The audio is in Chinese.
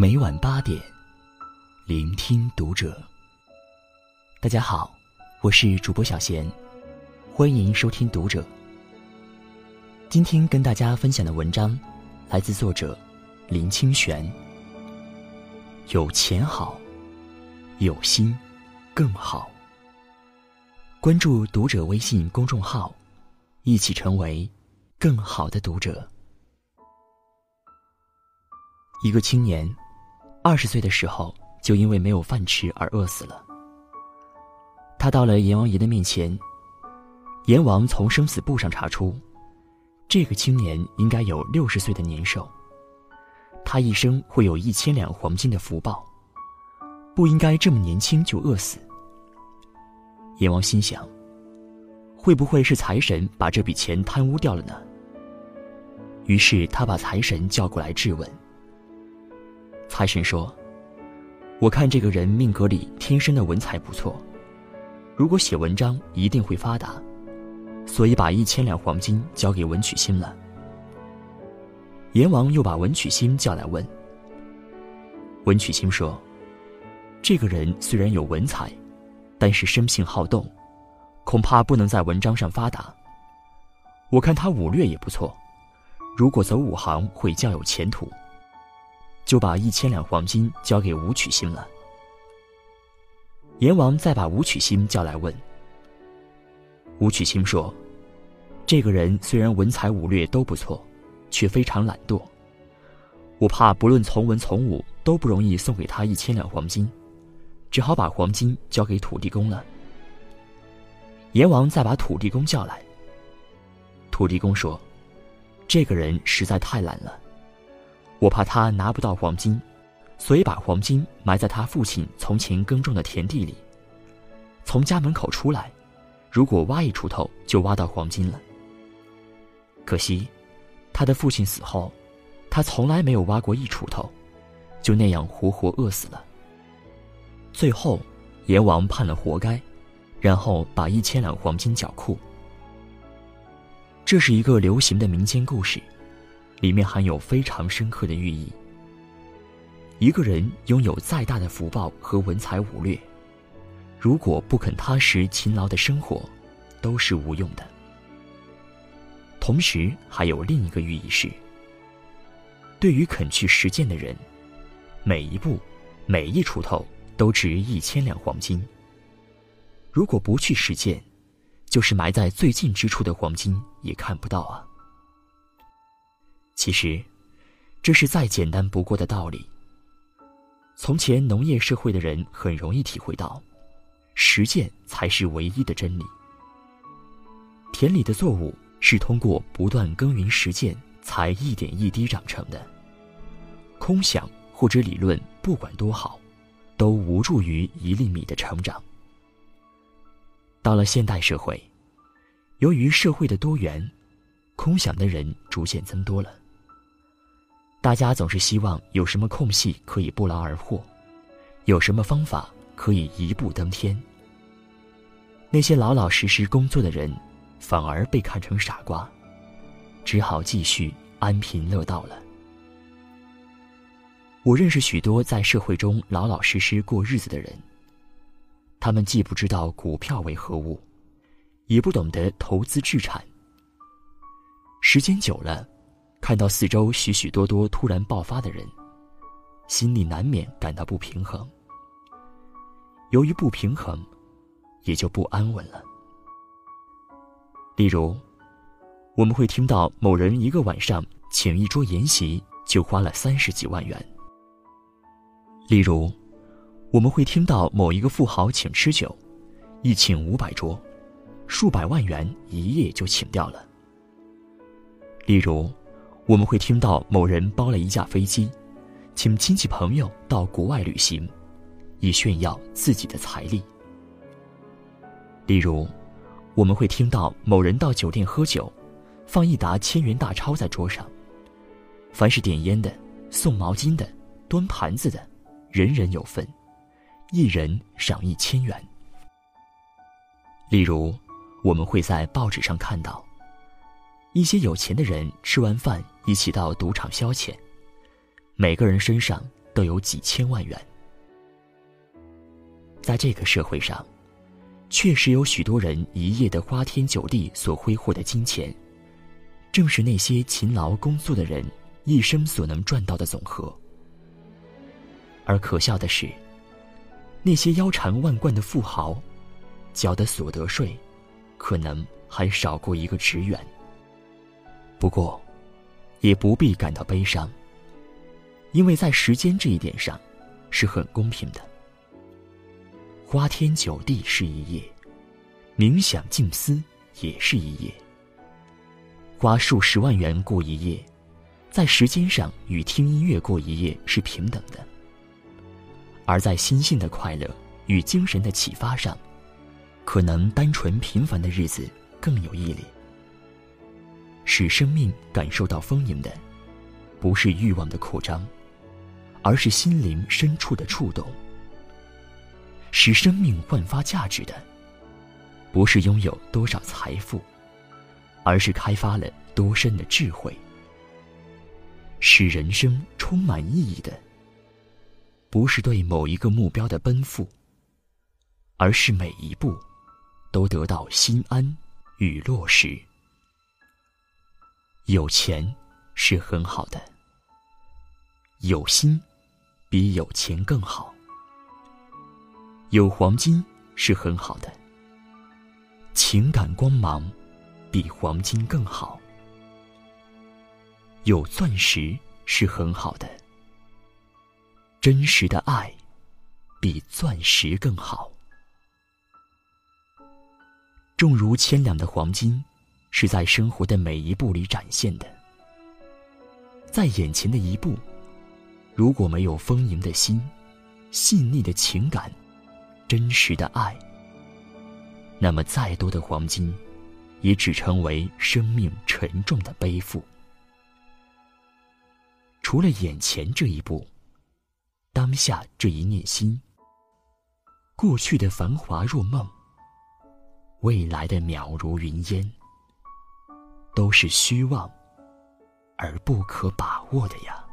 每晚八点，聆听读者。大家好，我是主播小贤，欢迎收听读者。今天跟大家分享的文章来自作者林清玄。有钱好，有心更好。关注读者微信公众号，一起成为更好的读者。一个青年，二十岁的时候就因为没有饭吃而饿死了。他到了阎王爷的面前，阎王从生死簿上查出，这个青年应该有六十岁的年寿，他一生会有一千两黄金的福报，不应该这么年轻就饿死。阎王心想，会不会是财神把这笔钱贪污掉了呢？于是他把财神叫过来质问。财神说：“我看这个人命格里天生的文采不错，如果写文章一定会发达，所以把一千两黄金交给文曲星了。”阎王又把文曲星叫来问。文曲星说：“这个人虽然有文采，但是生性好动，恐怕不能在文章上发达。我看他武略也不错，如果走武行会较有前途。”就把一千两黄金交给武曲星了。阎王再把武曲星叫来问。武曲星说：“这个人虽然文才武略都不错，却非常懒惰。我怕不论从文从武都不容易送给他一千两黄金，只好把黄金交给土地公了。”阎王再把土地公叫来。土地公说：“这个人实在太懒了。”我怕他拿不到黄金，所以把黄金埋在他父亲从前耕种的田地里。从家门口出来，如果挖一锄头，就挖到黄金了。可惜，他的父亲死后，他从来没有挖过一锄头，就那样活活饿死了。最后，阎王判了活该，然后把一千两黄金缴库。这是一个流行的民间故事。里面含有非常深刻的寓意。一个人拥有再大的福报和文才武略，如果不肯踏实勤劳的生活，都是无用的。同时，还有另一个寓意是：对于肯去实践的人，每一步、每一锄头都值一千两黄金。如果不去实践，就是埋在最近之处的黄金也看不到啊。其实，这是再简单不过的道理。从前农业社会的人很容易体会到，实践才是唯一的真理。田里的作物是通过不断耕耘实践，才一点一滴长成的。空想或者理论，不管多好，都无助于一粒米的成长。到了现代社会，由于社会的多元，空想的人逐渐增多了。大家总是希望有什么空隙可以不劳而获，有什么方法可以一步登天。那些老老实实工作的人，反而被看成傻瓜，只好继续安贫乐道了。我认识许多在社会中老老实实过日子的人，他们既不知道股票为何物，也不懂得投资置产，时间久了。看到四周许许多多突然爆发的人，心里难免感到不平衡。由于不平衡，也就不安稳了。例如，我们会听到某人一个晚上请一桌宴席就花了三十几万元；例如，我们会听到某一个富豪请吃酒，一请五百桌，数百万元一夜就请掉了；例如，我们会听到某人包了一架飞机，请亲戚朋友到国外旅行，以炫耀自己的财力。例如，我们会听到某人到酒店喝酒，放一沓千元大钞在桌上，凡是点烟的、送毛巾的、端盘子的，人人有份，一人赏一千元。例如，我们会在报纸上看到。一些有钱的人吃完饭一起到赌场消遣，每个人身上都有几千万元。在这个社会上，确实有许多人一夜的花天酒地所挥霍的金钱，正是那些勤劳工作的人一生所能赚到的总和。而可笑的是，那些腰缠万贯的富豪，缴的所得税，可能还少过一个职员。不过，也不必感到悲伤，因为在时间这一点上，是很公平的。花天酒地是一夜，冥想静思也是一夜。花数十万元过一夜，在时间上与听音乐过一夜是平等的；而在心性的快乐与精神的启发上，可能单纯平凡的日子更有毅力。使生命感受到丰盈的，不是欲望的扩张，而是心灵深处的触动。使生命焕发价值的，不是拥有多少财富，而是开发了多深的智慧；使人生充满意义的，不是对某一个目标的奔赴，而是每一步都得到心安与落实。有钱是很好的，有心比有钱更好。有黄金是很好的，情感光芒比黄金更好；有钻石是很好的，真实的爱比钻石更好。重如千两的黄金，是在生活的每一步里展现的。在眼前的一步，如果没有丰盈的心、细腻的情感。真实的爱，那么再多的黄金，也只成为生命沉重的背负。除了眼前这一步，当下这一念心，过去的繁华若梦，未来的渺如云烟，都是虚妄而不可把握的呀。